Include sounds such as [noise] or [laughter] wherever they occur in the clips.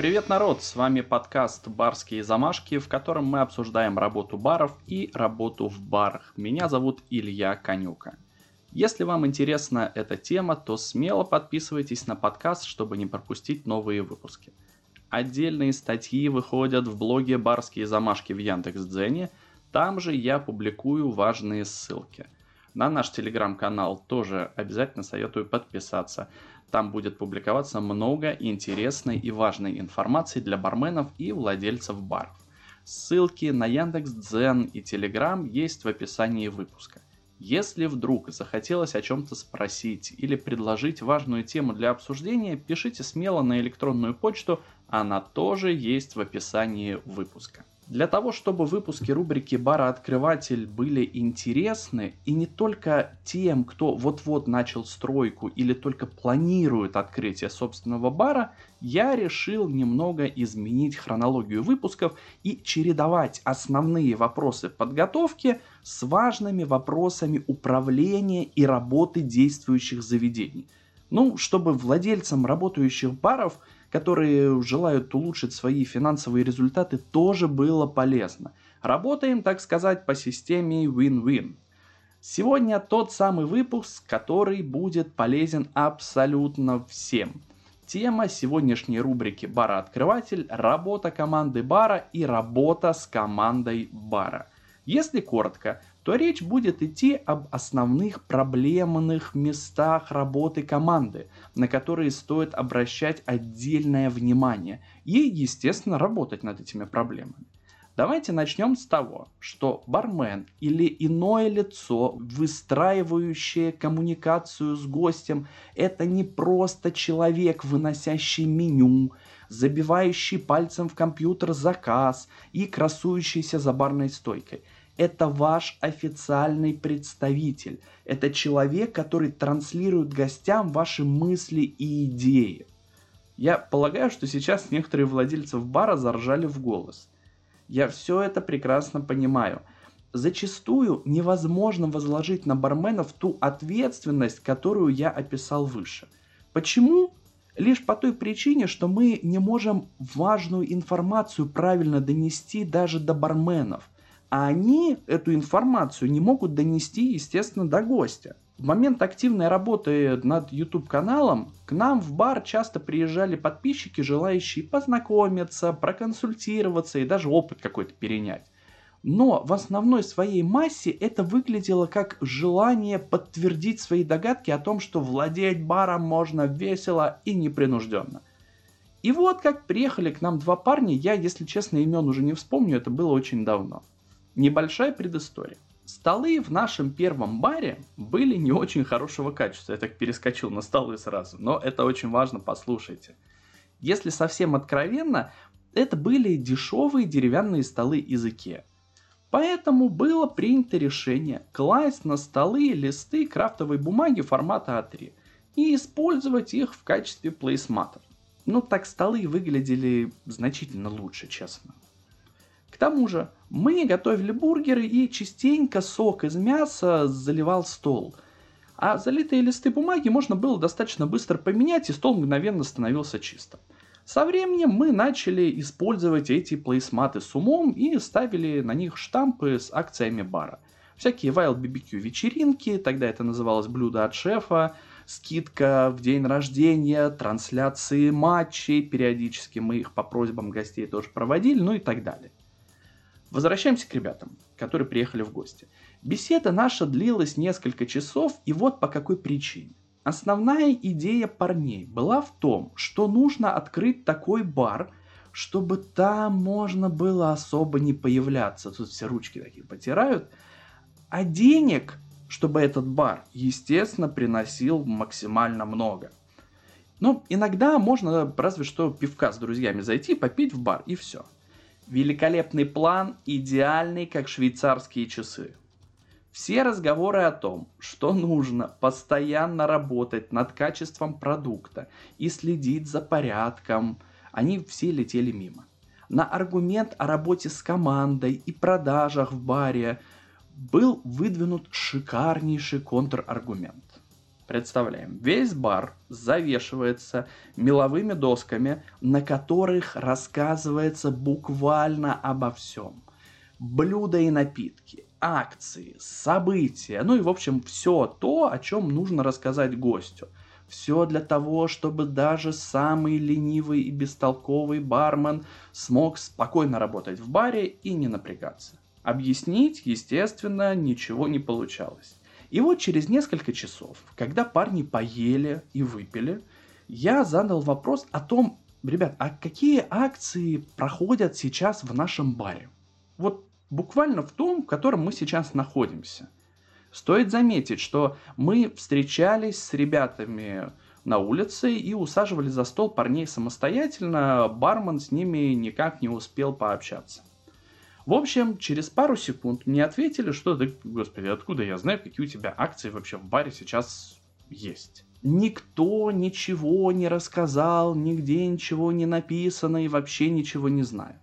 Привет, народ! С вами подкаст «Барские замашки», в котором мы обсуждаем работу баров и работу в барах. Меня зовут Илья Конюка. Если вам интересна эта тема, то смело подписывайтесь на подкаст, чтобы не пропустить новые выпуски. Отдельные статьи выходят в блоге «Барские замашки» в Яндекс.Дзене. Там же я публикую важные ссылки. На наш телеграм-канал тоже обязательно советую подписаться. Там будет публиковаться много интересной и важной информации для барменов и владельцев баров. Ссылки на Яндекс.Дзен и Телеграм есть в описании выпуска. Если вдруг захотелось о чем-то спросить или предложить важную тему для обсуждения, пишите смело на электронную почту, она тоже есть в описании выпуска. Для того, чтобы выпуски рубрики «Бара Открыватель» были интересны и не только тем, кто вот-вот начал стройку или только планирует открытие собственного бара, я решил немного изменить хронологию выпусков и чередовать основные вопросы подготовки с важными вопросами управления и работы действующих заведений. Ну, чтобы владельцам работающих баров – которые желают улучшить свои финансовые результаты, тоже было полезно. Работаем, так сказать, по системе win-win. Сегодня тот самый выпуск, который будет полезен абсолютно всем. Тема сегодняшней рубрики «Бара-открыватель» – работа команды бара и работа с командой бара. Если коротко, то речь будет идти об основных проблемных местах работы команды, на которые стоит обращать отдельное внимание и, естественно, работать над этими проблемами. Давайте начнем с того, что бармен или иное лицо, выстраивающее коммуникацию с гостем, это не просто человек, выносящий меню, забивающий пальцем в компьютер заказ и красующийся за барной стойкой – это ваш официальный представитель. Это человек, который транслирует гостям ваши мысли и идеи. Я полагаю, что сейчас некоторые владельцы бара заржали в голос. Я все это прекрасно понимаю. Зачастую невозможно возложить на барменов ту ответственность, которую я описал выше. Почему? Лишь по той причине, что мы не можем важную информацию правильно донести даже до барменов – а они эту информацию не могут донести, естественно, до гостя. В момент активной работы над YouTube-каналом к нам в бар часто приезжали подписчики, желающие познакомиться, проконсультироваться и даже опыт какой-то перенять. Но в основной своей массе это выглядело как желание подтвердить свои догадки о том, что владеть баром можно весело и непринужденно. И вот как приехали к нам два парня, я, если честно, имен уже не вспомню, это было очень давно. Небольшая предыстория. Столы в нашем первом баре были не очень хорошего качества. Я так перескочил на столы сразу, но это очень важно, послушайте. Если совсем откровенно, это были дешевые деревянные столы из Икеа. Поэтому было принято решение класть на столы листы крафтовой бумаги формата А3 и использовать их в качестве плейсматов. Ну так столы выглядели значительно лучше, честно. К тому же, мы готовили бургеры и частенько сок из мяса заливал стол. А залитые листы бумаги можно было достаточно быстро поменять, и стол мгновенно становился чистым. Со временем мы начали использовать эти плейсматы с умом и ставили на них штампы с акциями бара. Всякие Wild BBQ вечеринки, тогда это называлось блюдо от шефа, скидка в день рождения, трансляции матчей, периодически мы их по просьбам гостей тоже проводили, ну и так далее. Возвращаемся к ребятам, которые приехали в гости. Беседа наша длилась несколько часов, и вот по какой причине. Основная идея парней была в том, что нужно открыть такой бар, чтобы там можно было особо не появляться. Тут все ручки такие потирают. А денег, чтобы этот бар, естественно, приносил максимально много. Ну, иногда можно разве что пивка с друзьями зайти, попить в бар и все. Великолепный план, идеальный, как швейцарские часы. Все разговоры о том, что нужно постоянно работать над качеством продукта и следить за порядком, они все летели мимо. На аргумент о работе с командой и продажах в баре был выдвинут шикарнейший контраргумент. Представляем, весь бар завешивается меловыми досками, на которых рассказывается буквально обо всем. Блюда и напитки, акции, события, ну и в общем все то, о чем нужно рассказать гостю. Все для того, чтобы даже самый ленивый и бестолковый бармен смог спокойно работать в баре и не напрягаться. Объяснить, естественно, ничего не получалось. И вот через несколько часов, когда парни поели и выпили, я задал вопрос о том, ребят, а какие акции проходят сейчас в нашем баре? Вот буквально в том, в котором мы сейчас находимся. Стоит заметить, что мы встречались с ребятами на улице и усаживали за стол парней самостоятельно, бармен с ними никак не успел пообщаться. В общем, через пару секунд мне ответили, что, да, господи, откуда я знаю, какие у тебя акции вообще в баре сейчас есть. Никто ничего не рассказал, нигде ничего не написано и вообще ничего не знаю.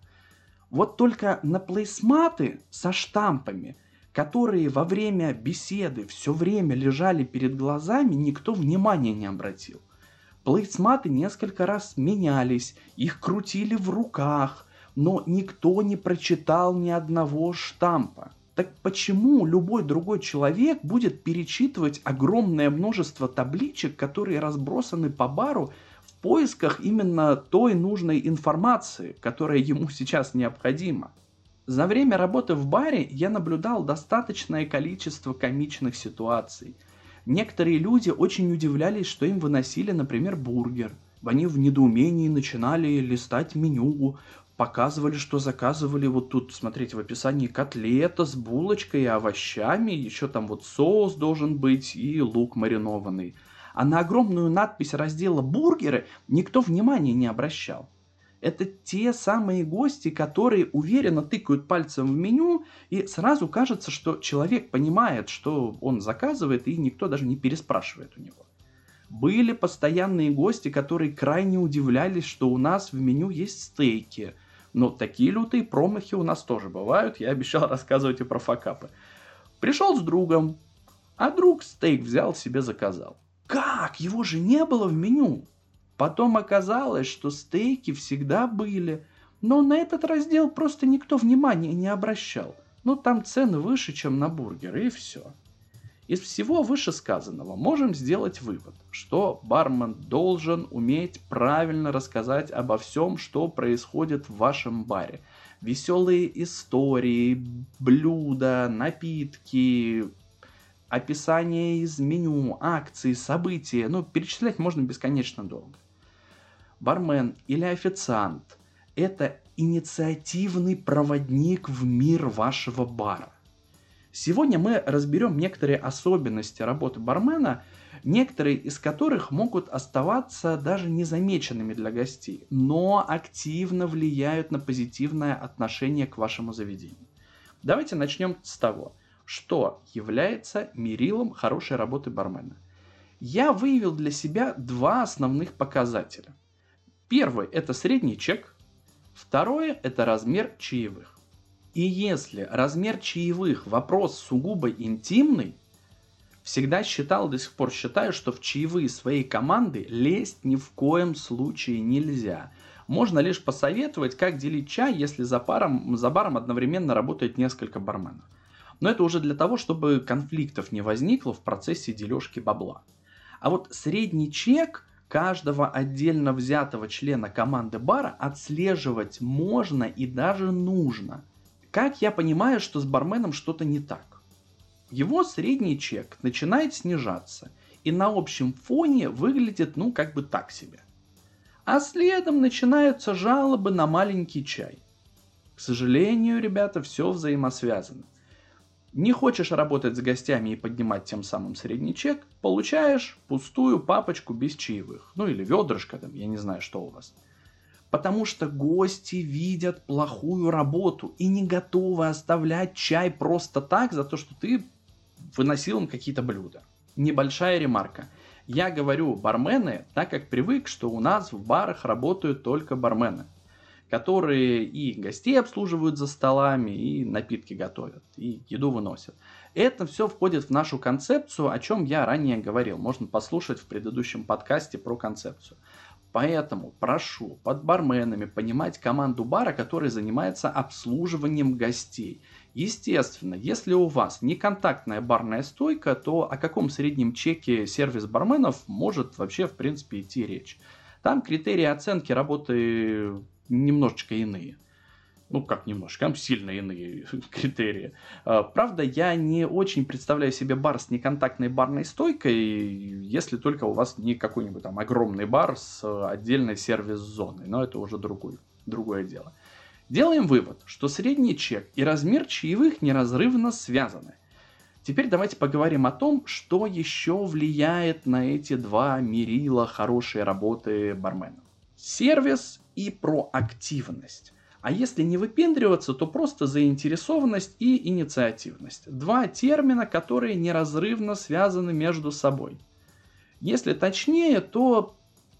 Вот только на плейсматы со штампами, которые во время беседы все время лежали перед глазами, никто внимания не обратил. Плейсматы несколько раз менялись, их крутили в руках, но никто не прочитал ни одного штампа. Так почему любой другой человек будет перечитывать огромное множество табличек, которые разбросаны по бару в поисках именно той нужной информации, которая ему [laughs] сейчас необходима? За время работы в баре я наблюдал достаточное количество комичных ситуаций. Некоторые люди очень удивлялись, что им выносили, например, бургер. Они в недоумении начинали листать меню, показывали, что заказывали вот тут, смотрите, в описании котлета с булочкой и овощами, еще там вот соус должен быть и лук маринованный. А на огромную надпись раздела «Бургеры» никто внимания не обращал. Это те самые гости, которые уверенно тыкают пальцем в меню, и сразу кажется, что человек понимает, что он заказывает, и никто даже не переспрашивает у него. Были постоянные гости, которые крайне удивлялись, что у нас в меню есть стейки – но такие лютые промахи у нас тоже бывают. Я обещал [laughs] рассказывать и про факапы. Пришел с другом, а друг стейк взял себе заказал. Как? Его же не было в меню. Потом оказалось, что стейки всегда были, но на этот раздел просто никто внимания не обращал. Ну там цены выше, чем на бургеры, и все. Из всего вышесказанного можем сделать вывод, что бармен должен уметь правильно рассказать обо всем, что происходит в вашем баре. Веселые истории, блюда, напитки, описание из меню, акции, события. Ну, перечислять можно бесконечно долго. Бармен или официант – это инициативный проводник в мир вашего бара. Сегодня мы разберем некоторые особенности работы бармена, некоторые из которых могут оставаться даже незамеченными для гостей, но активно влияют на позитивное отношение к вашему заведению. Давайте начнем с того, что является мерилом хорошей работы бармена. Я выявил для себя два основных показателя. Первый – это средний чек, второе – это размер чаевых. И если размер чаевых вопрос сугубо интимный, всегда считал, до сих пор считаю, что в чаевые своей команды лезть ни в коем случае нельзя. Можно лишь посоветовать, как делить чай, если за, паром, за баром одновременно работает несколько барменов. Но это уже для того, чтобы конфликтов не возникло в процессе дележки бабла. А вот средний чек каждого отдельно взятого члена команды бара отслеживать можно и даже нужно – как я понимаю, что с барменом что-то не так? Его средний чек начинает снижаться и на общем фоне выглядит ну как бы так себе. А следом начинаются жалобы на маленький чай. К сожалению, ребята, все взаимосвязано. Не хочешь работать с гостями и поднимать тем самым средний чек, получаешь пустую папочку без чаевых. Ну или ведрышко там, я не знаю, что у вас. Потому что гости видят плохую работу и не готовы оставлять чай просто так за то, что ты выносил им какие-то блюда. Небольшая ремарка. Я говорю бармены, так как привык, что у нас в барах работают только бармены. которые и гостей обслуживают за столами, и напитки готовят, и еду выносят. Это все входит в нашу концепцию, о чем я ранее говорил. Можно послушать в предыдущем подкасте про концепцию. Поэтому прошу под барменами понимать команду бара, которая занимается обслуживанием гостей. Естественно, если у вас не контактная барная стойка, то о каком среднем чеке сервис барменов может вообще в принципе идти речь. Там критерии оценки работы немножечко иные. Ну, как немножко, там сильно иные [laughs] критерии. А, правда, я не очень представляю себе бар с неконтактной барной стойкой, если только у вас не какой-нибудь там огромный бар с отдельной сервис-зоной. Но это уже другой, другое дело. Делаем вывод, что средний чек и размер чаевых неразрывно связаны. Теперь давайте поговорим о том, что еще влияет на эти два мерила хорошей работы бармена. Сервис и проактивность. А если не выпендриваться, то просто заинтересованность и инициативность. Два термина, которые неразрывно связаны между собой. Если точнее, то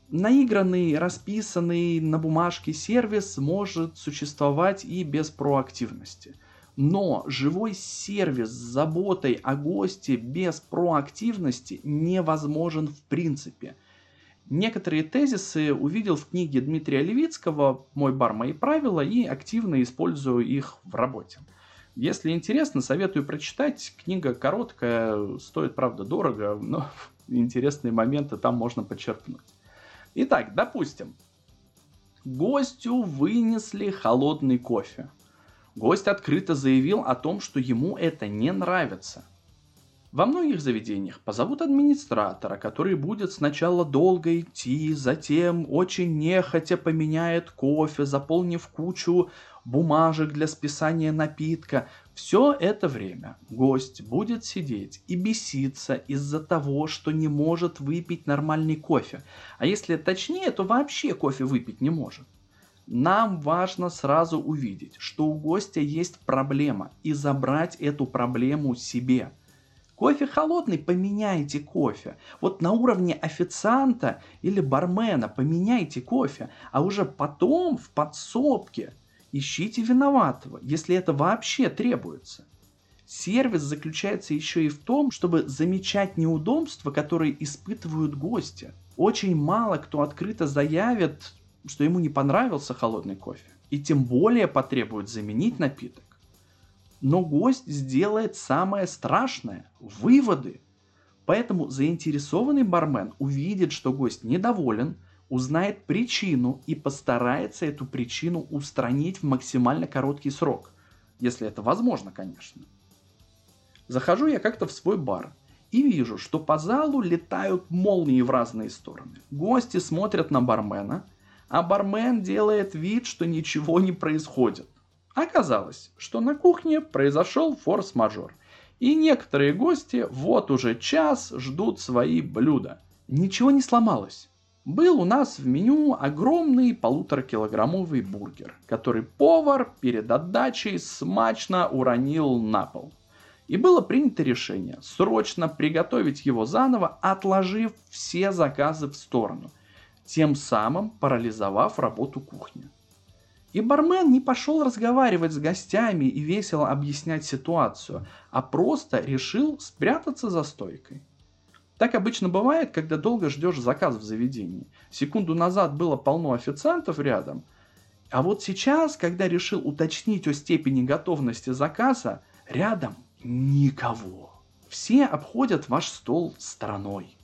наигранный, расписанный на бумажке сервис может существовать и без проактивности. Но живой сервис с заботой о госте без проактивности невозможен в принципе – Некоторые тезисы увидел в книге Дмитрия Левицкого «Мой бар, мои правила» и активно использую их в работе. Если интересно, советую прочитать. Книга короткая, стоит, правда, дорого, но [laughs] интересные моменты там можно подчеркнуть. Итак, допустим, гостю вынесли холодный кофе. Гость открыто заявил о том, что ему это не нравится – во многих заведениях позовут администратора, который будет сначала долго идти, затем очень нехотя поменяет кофе, заполнив кучу бумажек для списания напитка. Все это время гость будет сидеть и беситься из-за того, что не может выпить нормальный кофе. А если точнее, то вообще кофе выпить не может. Нам важно сразу увидеть, что у гостя есть проблема и забрать эту проблему себе – Кофе холодный, поменяйте кофе. Вот на уровне официанта или бармена поменяйте кофе, а уже потом в подсобке ищите виноватого, если это вообще требуется. Сервис заключается еще и в том, чтобы замечать неудобства, которые испытывают гости. Очень мало кто открыто заявит, что ему не понравился холодный кофе. И тем более потребует заменить напиток. Но гость сделает самое страшное – выводы. Поэтому заинтересованный бармен увидит, что гость недоволен, узнает причину и постарается эту причину устранить в максимально короткий срок. Если это возможно, конечно. Захожу я как-то в свой бар и вижу, что по залу летают молнии в разные стороны. Гости смотрят на бармена, а бармен делает вид, что ничего не происходит. Оказалось, что на кухне произошел форс-мажор, и некоторые гости вот уже час ждут свои блюда. Ничего не сломалось. Был у нас в меню огромный полуторакилограммовый бургер, который повар перед отдачей смачно уронил на пол. И было принято решение срочно приготовить его заново, отложив все заказы в сторону, тем самым парализовав работу кухни. И бармен не пошел разговаривать с гостями и весело объяснять ситуацию, а просто решил спрятаться за стойкой. Так обычно бывает, когда долго ждешь заказ в заведении. Секунду назад было полно официантов рядом, а вот сейчас, когда решил уточнить о степени готовности заказа, рядом никого. Все обходят ваш стол стороной.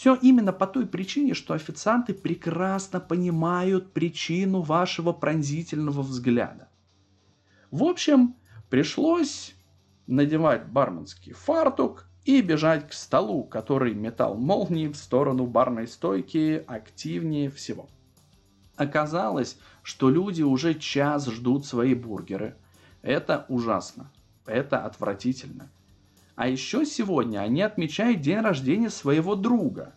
Все именно по той причине, что официанты прекрасно понимают причину вашего пронзительного взгляда. В общем, пришлось надевать барменский фартук и бежать к столу, который метал молнии в сторону барной стойки активнее всего. Оказалось, что люди уже час ждут свои бургеры. Это ужасно. Это отвратительно. А еще сегодня они отмечают день рождения своего друга.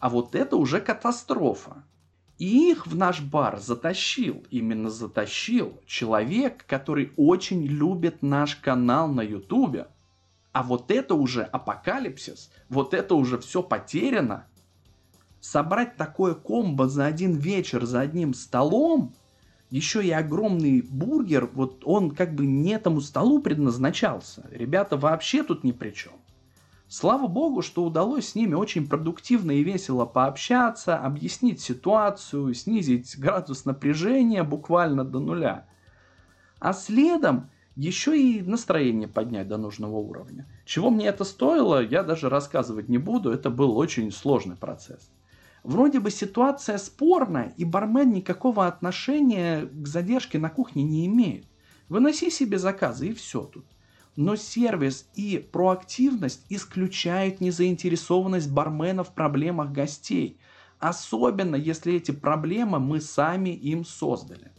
А вот это уже катастрофа. И их в наш бар затащил, именно затащил, человек, который очень любит наш канал на ютубе. А вот это уже апокалипсис, вот это уже все потеряно. Собрать такое комбо за один вечер, за одним столом, еще и огромный бургер, вот он как бы не этому столу предназначался. Ребята вообще тут ни при чем. Слава богу, что удалось с ними очень продуктивно и весело пообщаться, объяснить ситуацию, снизить градус напряжения буквально до нуля. А следом еще и настроение поднять до нужного уровня. Чего мне это стоило, я даже рассказывать не буду, это был очень сложный процесс. Вроде бы ситуация спорная, и бармен никакого отношения к задержке на кухне не имеет. Выноси себе заказы и все тут. Но сервис и проактивность исключают незаинтересованность бармена в проблемах гостей, особенно если эти проблемы мы сами им создали.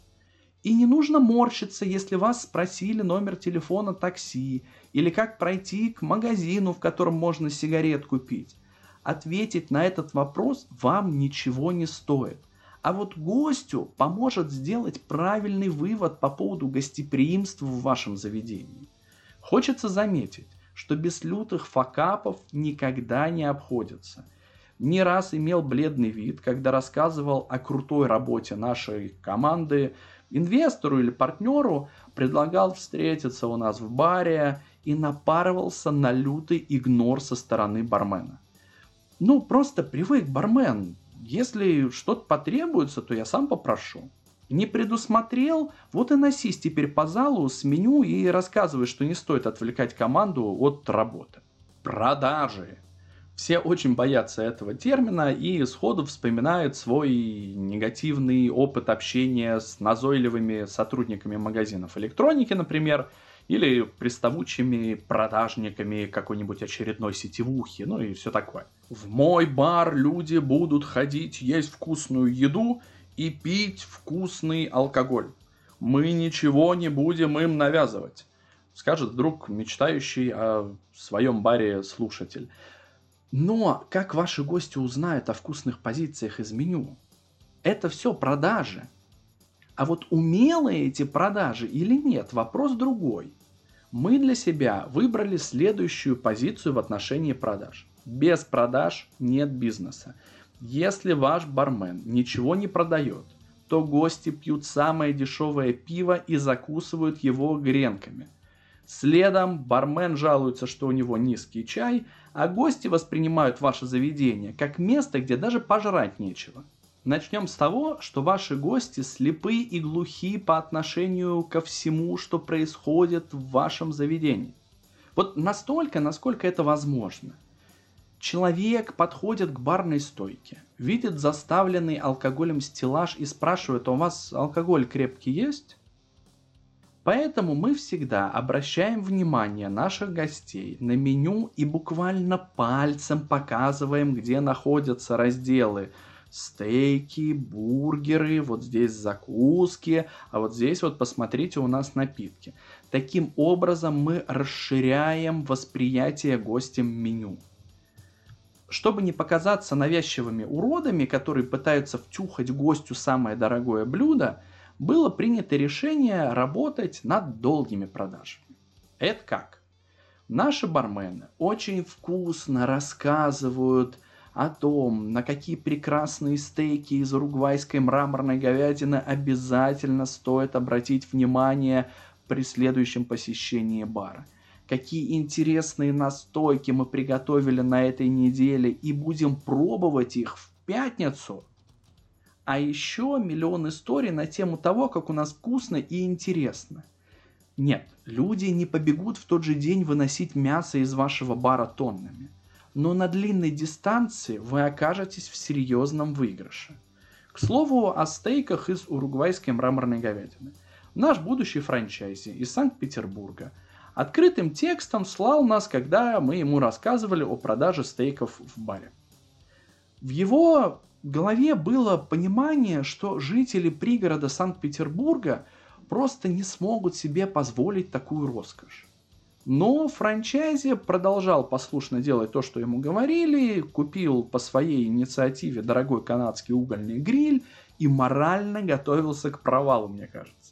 И не нужно морщиться, если вас спросили номер телефона такси или как пройти к магазину, в котором можно сигарет купить ответить на этот вопрос вам ничего не стоит. А вот гостю поможет сделать правильный вывод по поводу гостеприимства в вашем заведении. Хочется заметить, что без лютых факапов никогда не обходится. Не раз имел бледный вид, когда рассказывал о крутой работе нашей команды, инвестору или партнеру предлагал встретиться у нас в баре и напарывался на лютый игнор со стороны бармена. Ну, просто привык, бармен. Если что-то потребуется, то я сам попрошу. Не предусмотрел, вот и носись теперь по залу с меню и рассказывай, что не стоит отвлекать команду от работы. Продажи. Все очень боятся этого термина и сходу вспоминают свой негативный опыт общения с назойливыми сотрудниками магазинов электроники, например, или приставучими продажниками какой-нибудь очередной сетевухи, ну и все такое. В мой бар люди будут ходить есть вкусную еду и пить вкусный алкоголь. Мы ничего не будем им навязывать, скажет вдруг мечтающий о своем баре слушатель. Но как ваши гости узнают о вкусных позициях из меню? Это все продажи. А вот умелые эти продажи или нет, вопрос другой. Мы для себя выбрали следующую позицию в отношении продаж. Без продаж нет бизнеса. Если ваш бармен ничего не продает, то гости пьют самое дешевое пиво и закусывают его гренками. Следом бармен жалуется, что у него низкий чай, а гости воспринимают ваше заведение как место, где даже пожрать нечего – Начнем с того, что ваши гости слепы и глухи по отношению ко всему, что происходит в вашем заведении. Вот настолько, насколько это возможно. Человек подходит к барной стойке, видит заставленный алкоголем стеллаж и спрашивает, «А у вас алкоголь крепкий есть? Поэтому мы всегда обращаем внимание наших гостей на меню и буквально пальцем показываем, где находятся разделы – стейки, бургеры, вот здесь закуски, а вот здесь вот посмотрите у нас напитки. Таким образом мы расширяем восприятие гостем меню. Чтобы не показаться навязчивыми уродами, которые пытаются втюхать гостю самое дорогое блюдо, было принято решение работать над долгими продажами. Это как? Наши бармены очень вкусно рассказывают о том, на какие прекрасные стейки из уругвайской мраморной говядины обязательно стоит обратить внимание при следующем посещении бара. Какие интересные настойки мы приготовили на этой неделе и будем пробовать их в пятницу. А еще миллион историй на тему того, как у нас вкусно и интересно. Нет, люди не побегут в тот же день выносить мясо из вашего бара тоннами но на длинной дистанции вы окажетесь в серьезном выигрыше. К слову о стейках из уругвайской мраморной говядины. Наш будущий франчайзи из Санкт-Петербурга открытым текстом слал нас, когда мы ему рассказывали о продаже стейков в баре. В его голове было понимание, что жители пригорода Санкт-Петербурга просто не смогут себе позволить такую роскошь. Но франчайзи продолжал послушно делать то, что ему говорили, купил по своей инициативе дорогой канадский угольный гриль и морально готовился к провалу, мне кажется.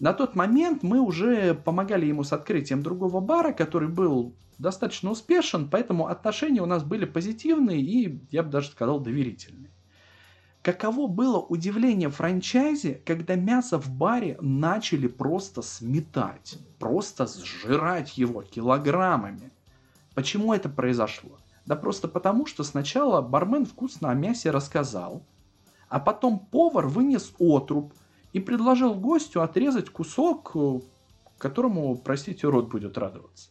На тот момент мы уже помогали ему с открытием другого бара, который был достаточно успешен, поэтому отношения у нас были позитивные и, я бы даже сказал, доверительные. Каково было удивление франчайзи, когда мясо в баре начали просто сметать, просто сжирать его килограммами. Почему это произошло? Да просто потому, что сначала бармен вкусно о мясе рассказал, а потом повар вынес отруб и предложил гостю отрезать кусок, которому, простите, рот будет радоваться.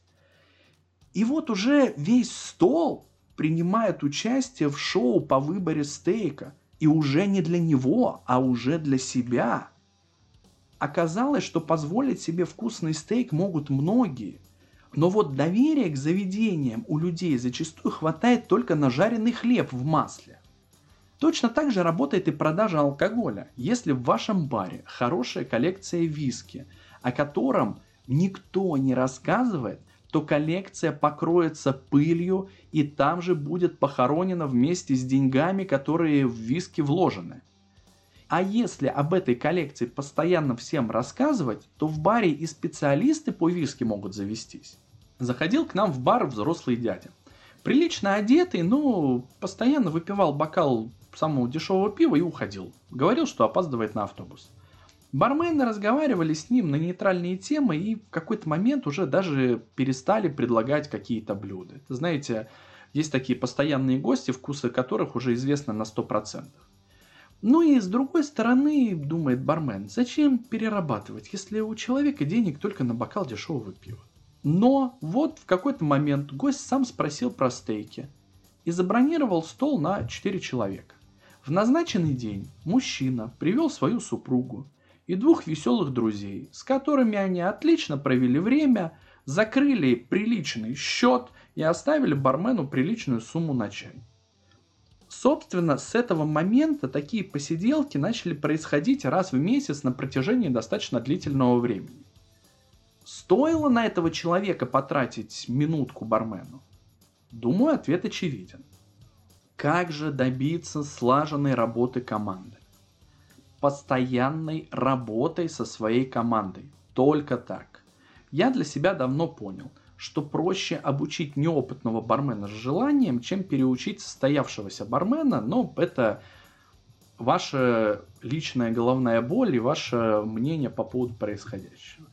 И вот уже весь стол принимает участие в шоу по выборе стейка – и уже не для него, а уже для себя. Оказалось, что позволить себе вкусный стейк могут многие. Но вот доверия к заведениям у людей зачастую хватает только на жареный хлеб в масле. Точно так же работает и продажа алкоголя. Если в вашем баре хорошая коллекция виски, о котором никто не рассказывает, то коллекция покроется пылью и там же будет похоронена вместе с деньгами, которые в виски вложены. А если об этой коллекции постоянно всем рассказывать, то в баре и специалисты по виски могут завестись. Заходил к нам в бар взрослый дядя. Прилично одетый, но постоянно выпивал бокал самого дешевого пива и уходил. Говорил, что опаздывает на автобус. Бармены разговаривали с ним на нейтральные темы и в какой-то момент уже даже перестали предлагать какие-то блюда. Знаете, есть такие постоянные гости, вкусы которых уже известны на 100%. Ну и с другой стороны, думает бармен, зачем перерабатывать, если у человека денег только на бокал дешевого пива. Но вот в какой-то момент гость сам спросил про стейки и забронировал стол на 4 человека. В назначенный день мужчина привел свою супругу, и двух веселых друзей, с которыми они отлично провели время, закрыли приличный счет и оставили бармену приличную сумму на чай. Собственно, с этого момента такие посиделки начали происходить раз в месяц на протяжении достаточно длительного времени. Стоило на этого человека потратить минутку бармену? Думаю, ответ очевиден. Как же добиться слаженной работы команды? постоянной работой со своей командой. Только так. Я для себя давно понял, что проще обучить неопытного бармена с желанием, чем переучить состоявшегося бармена, но это ваша личная головная боль и ваше мнение по поводу происходящего.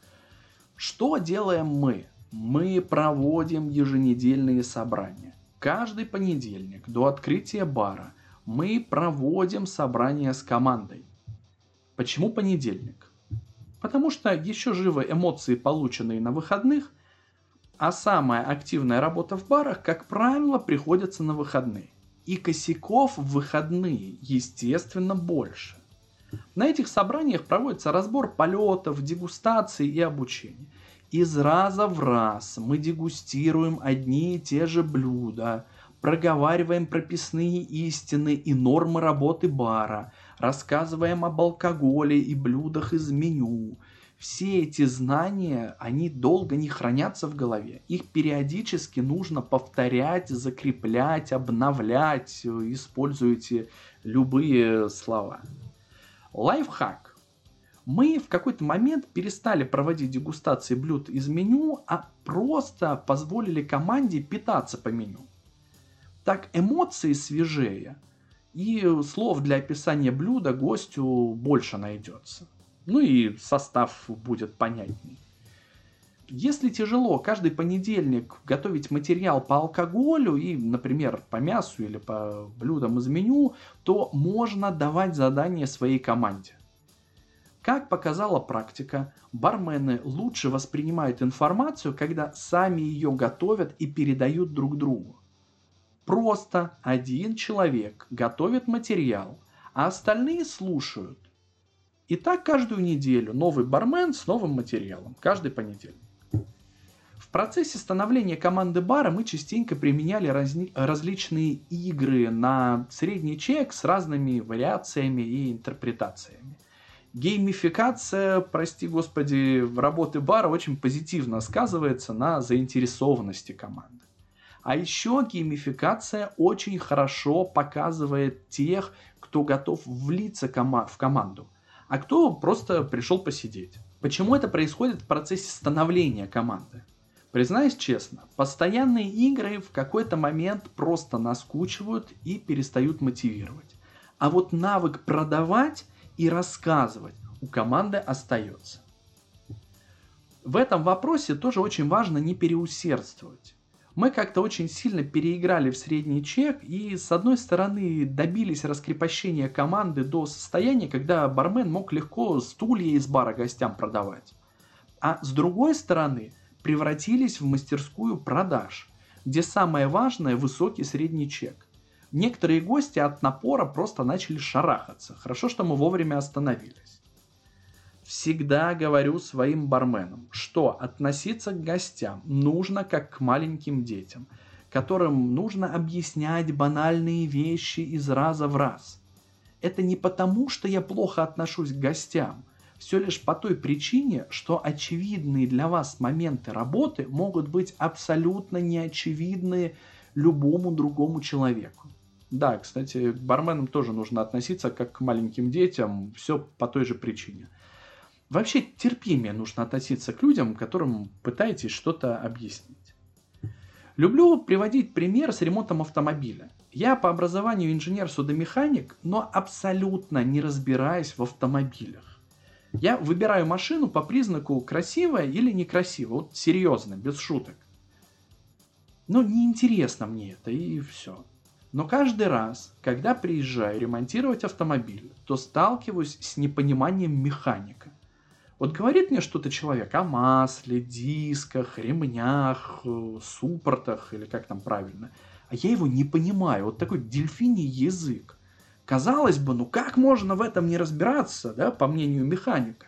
Что делаем мы? Мы проводим еженедельные собрания. Каждый понедельник до открытия бара мы проводим собрания с командой. Почему понедельник? Потому что еще живы эмоции, полученные на выходных, а самая активная работа в барах, как правило, приходится на выходные. И косяков в выходные, естественно, больше. На этих собраниях проводится разбор полетов, дегустации и обучения. Из раза в раз мы дегустируем одни и те же блюда, проговариваем прописные истины и нормы работы бара – рассказываем об алкоголе и блюдах из меню. Все эти знания, они долго не хранятся в голове. Их периодически нужно повторять, закреплять, обновлять. Используйте любые слова. Лайфхак. Мы в какой-то момент перестали проводить дегустации блюд из меню, а просто позволили команде питаться по меню. Так эмоции свежее, и слов для описания блюда гостю больше найдется. Ну и состав будет понятней. Если тяжело каждый понедельник готовить материал по алкоголю и, например, по мясу или по блюдам из меню, то можно давать задания своей команде. Как показала практика, бармены лучше воспринимают информацию, когда сами ее готовят и передают друг другу. Просто один человек готовит материал, а остальные слушают. И так каждую неделю новый бармен с новым материалом, каждый понедельник. В процессе становления команды бара мы частенько применяли разни- различные игры на средний чек с разными вариациями и интерпретациями. Геймификация, прости господи, работы бара очень позитивно сказывается на заинтересованности команды. А еще геймификация очень хорошо показывает тех, кто готов влиться кома- в команду, а кто просто пришел посидеть. Почему это происходит в процессе становления команды? Признаюсь честно, постоянные игры в какой-то момент просто наскучивают и перестают мотивировать. А вот навык продавать и рассказывать у команды остается. В этом вопросе тоже очень важно не переусердствовать. Мы как-то очень сильно переиграли в средний чек и, с одной стороны, добились раскрепощения команды до состояния, когда бармен мог легко стулья из бара гостям продавать. А с другой стороны, превратились в мастерскую продаж, где самое важное – высокий средний чек. Некоторые гости от напора просто начали шарахаться. Хорошо, что мы вовремя остановились. Всегда говорю своим барменам, что относиться к гостям нужно как к маленьким детям, которым нужно объяснять банальные вещи из раза в раз. Это не потому, что я плохо отношусь к гостям, все лишь по той причине, что очевидные для вас моменты работы могут быть абсолютно неочевидны любому другому человеку. Да, кстати, к барменам тоже нужно относиться как к маленьким детям, все по той же причине. Вообще терпимее нужно относиться к людям, которым пытаетесь что-то объяснить. Люблю приводить пример с ремонтом автомобиля. Я по образованию инженер-судомеханик, но абсолютно не разбираюсь в автомобилях. Я выбираю машину по признаку красивая или некрасивая. Вот серьезно, без шуток. Но неинтересно мне это и все. Но каждый раз, когда приезжаю ремонтировать автомобиль, то сталкиваюсь с непониманием механика. Вот говорит мне что-то человек о масле, дисках, ремнях, э, суппортах, или как там правильно, а я его не понимаю. Вот такой дельфиний язык. Казалось бы, ну как можно в этом не разбираться, да, по мнению механика?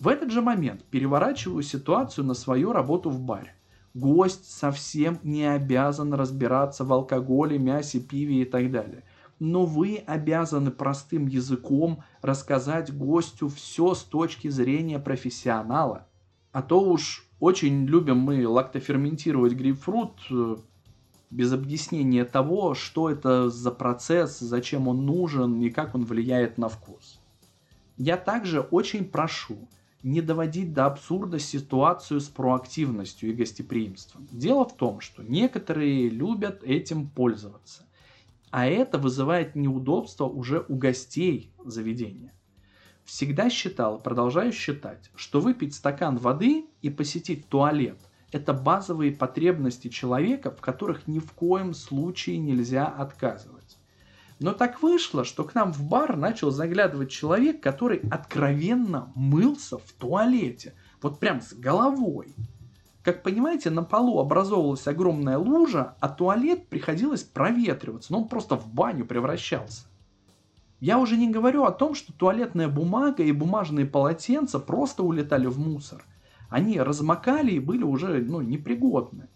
В этот же момент переворачиваю ситуацию на свою работу в баре. Гость совсем не обязан разбираться в алкоголе, мясе, пиве и так далее но вы обязаны простым языком рассказать гостю все с точки зрения профессионала. А то уж очень любим мы лактоферментировать грейпфрут э, без объяснения того, что это за процесс, зачем он нужен и как он влияет на вкус. Я также очень прошу не доводить до абсурда ситуацию с проактивностью и гостеприимством. Дело в том, что некоторые любят этим пользоваться. А это вызывает неудобства уже у гостей заведения. Всегда считал, продолжаю считать, что выпить стакан воды и посетить туалет – это базовые потребности человека, в которых ни в коем случае нельзя отказывать. Но так вышло, что к нам в бар начал заглядывать человек, который откровенно мылся в туалете. Вот прям с головой. Как понимаете, на полу образовывалась огромная лужа, а туалет приходилось проветриваться, но он просто в баню превращался. Я уже не говорю о том, что туалетная бумага и бумажные полотенца просто улетали в мусор. Они размокали и были уже ну, непригодны.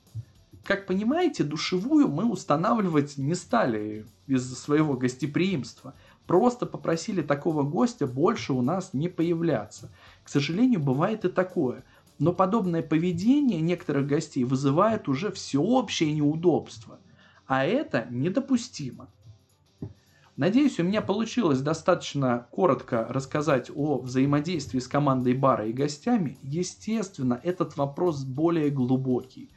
Как понимаете, душевую мы устанавливать не стали из-за своего гостеприимства. Просто попросили такого гостя больше у нас не появляться. К сожалению, бывает и такое – но подобное поведение некоторых гостей вызывает уже всеобщее неудобство. А это недопустимо. Надеюсь, у меня получилось достаточно коротко рассказать о взаимодействии с командой бара и гостями. Естественно, этот вопрос более глубокий.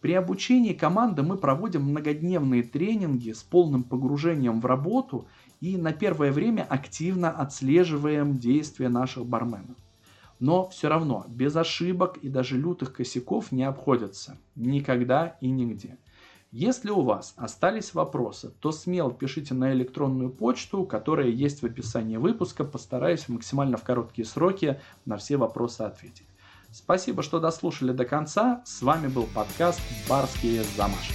При обучении команды мы проводим многодневные тренинги с полным погружением в работу и на первое время активно отслеживаем действия наших барменов. Но все равно без ошибок и даже лютых косяков не обходятся. Никогда и нигде. Если у вас остались вопросы, то смело пишите на электронную почту, которая есть в описании выпуска. Постараюсь максимально в короткие сроки на все вопросы ответить. Спасибо, что дослушали до конца. С вами был подкаст «Барские замашки».